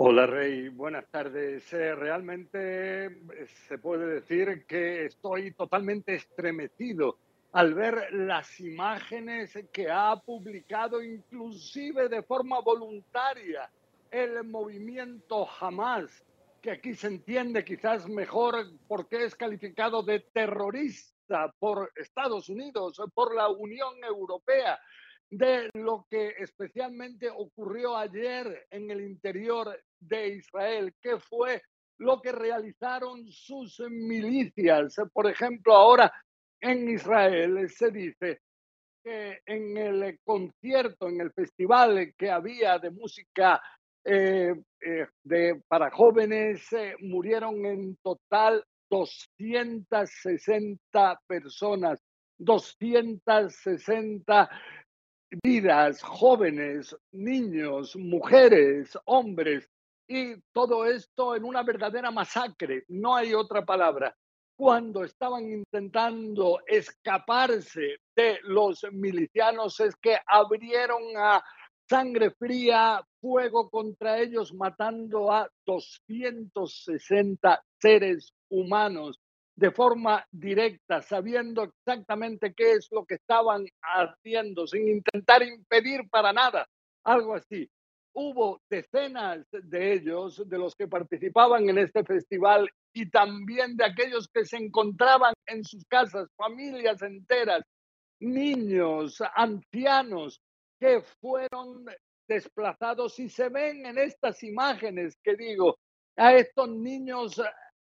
Hola Rey, buenas tardes. Eh, realmente eh, se puede decir que estoy totalmente estremecido al ver las imágenes que ha publicado inclusive de forma voluntaria el movimiento Hamas, que aquí se entiende quizás mejor porque es calificado de terrorista por Estados Unidos, por la Unión Europea de lo que especialmente ocurrió ayer en el interior de Israel, que fue lo que realizaron sus milicias. Por ejemplo, ahora en Israel se dice que en el concierto, en el festival que había de música eh, eh, de, para jóvenes, eh, murieron en total 260 personas, 260 vidas, jóvenes, niños, mujeres, hombres, y todo esto en una verdadera masacre, no hay otra palabra. Cuando estaban intentando escaparse de los milicianos es que abrieron a sangre fría fuego contra ellos, matando a 260 seres humanos de forma directa, sabiendo exactamente qué es lo que estaban haciendo, sin intentar impedir para nada, algo así. Hubo decenas de ellos, de los que participaban en este festival y también de aquellos que se encontraban en sus casas, familias enteras, niños, ancianos, que fueron desplazados y se ven en estas imágenes que digo, a estos niños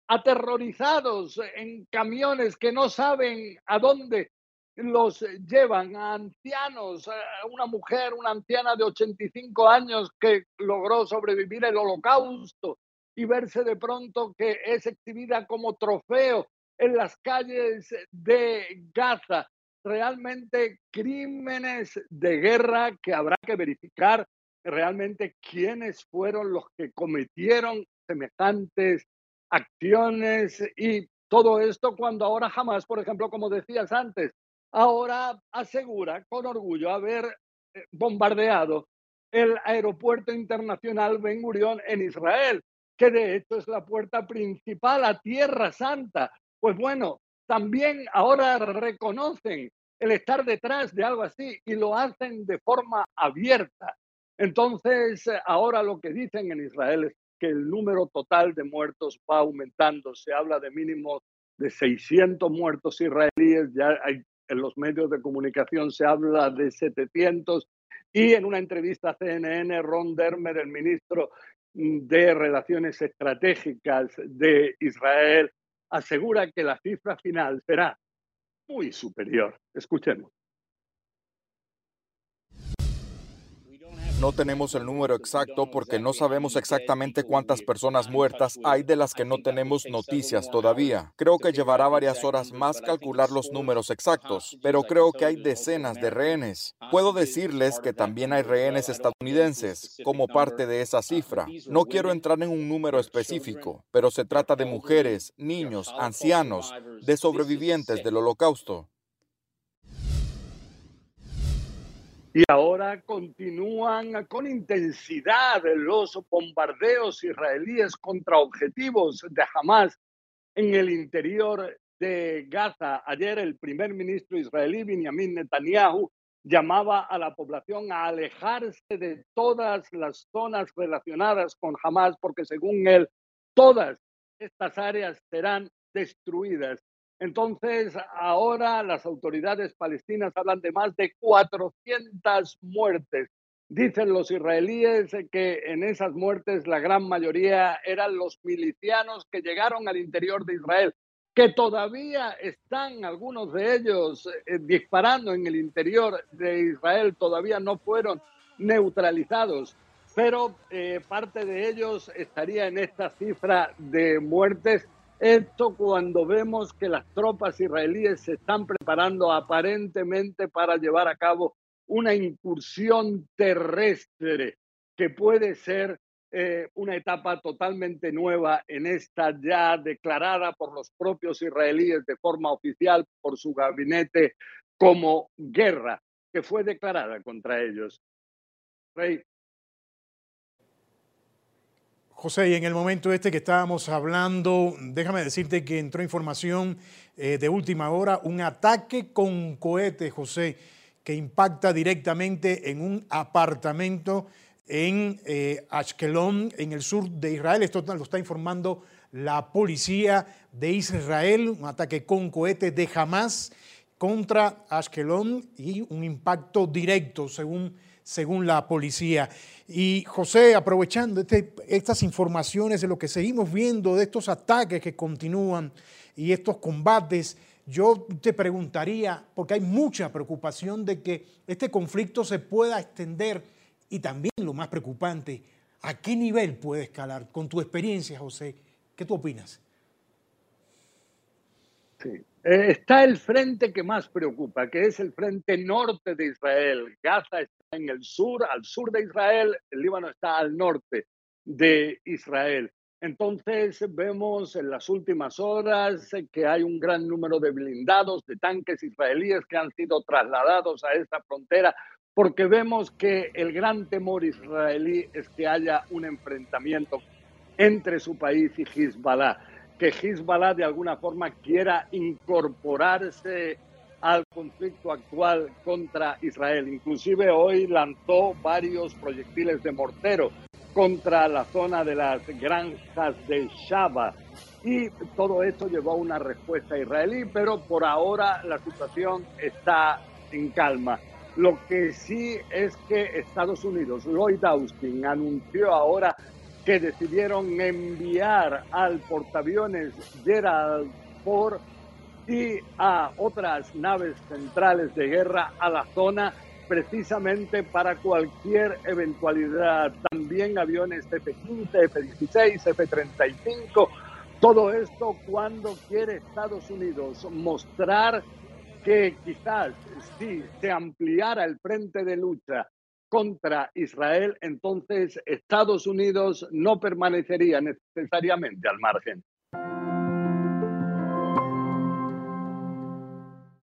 aterrorizados en camiones que no saben a dónde los llevan, a ancianos, a una mujer, una anciana de 85 años que logró sobrevivir el holocausto y verse de pronto que es exhibida como trofeo en las calles de Gaza. Realmente crímenes de guerra que habrá que verificar realmente quiénes fueron los que cometieron semejantes acciones y todo esto cuando ahora jamás, por ejemplo, como decías antes, ahora asegura con orgullo haber eh, bombardeado el aeropuerto internacional Ben Gurion en Israel, que de hecho es la puerta principal a Tierra Santa. Pues bueno, también ahora reconocen el estar detrás de algo así y lo hacen de forma abierta. Entonces, ahora lo que dicen en Israel es que el número total de muertos va aumentando. Se habla de mínimo de 600 muertos israelíes, ya hay, en los medios de comunicación se habla de 700 y en una entrevista a CNN, Ron Dermer, el ministro de Relaciones Estratégicas de Israel, asegura que la cifra final será muy superior. Escuchemos. No tenemos el número exacto porque no sabemos exactamente cuántas personas muertas hay de las que no tenemos noticias todavía. Creo que llevará varias horas más calcular los números exactos, pero creo que hay decenas de rehenes. Puedo decirles que también hay rehenes estadounidenses como parte de esa cifra. No quiero entrar en un número específico, pero se trata de mujeres, niños, ancianos, de sobrevivientes del holocausto. Y ahora continúan con intensidad los bombardeos israelíes contra objetivos de Hamas en el interior de Gaza. Ayer el primer ministro israelí, Benjamin Netanyahu, llamaba a la población a alejarse de todas las zonas relacionadas con Hamas, porque según él, todas estas áreas serán destruidas. Entonces, ahora las autoridades palestinas hablan de más de 400 muertes. Dicen los israelíes que en esas muertes la gran mayoría eran los milicianos que llegaron al interior de Israel, que todavía están algunos de ellos eh, disparando en el interior de Israel, todavía no fueron neutralizados, pero eh, parte de ellos estaría en esta cifra de muertes. Esto cuando vemos que las tropas israelíes se están preparando aparentemente para llevar a cabo una incursión terrestre que puede ser eh, una etapa totalmente nueva en esta ya declarada por los propios israelíes de forma oficial por su gabinete como guerra que fue declarada contra ellos. Rey. José, y en el momento este que estábamos hablando, déjame decirte que entró información eh, de última hora, un ataque con cohete, José, que impacta directamente en un apartamento en eh, Ashkelon, en el sur de Israel. Esto lo está informando la policía de Israel, un ataque con cohetes de Hamas contra Ashkelon y un impacto directo, según, según la policía. Y José, aprovechando este, estas informaciones de lo que seguimos viendo, de estos ataques que continúan y estos combates, yo te preguntaría, porque hay mucha preocupación de que este conflicto se pueda extender y también lo más preocupante, ¿a qué nivel puede escalar? Con tu experiencia, José, ¿qué tú opinas? Sí. Eh, está el frente que más preocupa, que es el frente norte de Israel. Gaza está en el sur, al sur de Israel, el Líbano está al norte de Israel. Entonces vemos en las últimas horas que hay un gran número de blindados, de tanques israelíes que han sido trasladados a esta frontera, porque vemos que el gran temor israelí es que haya un enfrentamiento entre su país y Hezbollah, que Hezbollah de alguna forma quiera incorporarse al conflicto actual contra Israel. Inclusive hoy lanzó varios proyectiles de mortero contra la zona de las granjas de Shaba. Y todo esto llevó a una respuesta israelí, pero por ahora la situación está en calma. Lo que sí es que Estados Unidos, Lloyd Austin, anunció ahora que decidieron enviar al portaaviones Gerald Ford y a otras naves centrales de guerra a la zona precisamente para cualquier eventualidad. También aviones F-15, F-16, F-35. Todo esto cuando quiere Estados Unidos mostrar que quizás si se ampliara el frente de lucha contra Israel, entonces Estados Unidos no permanecería necesariamente al margen.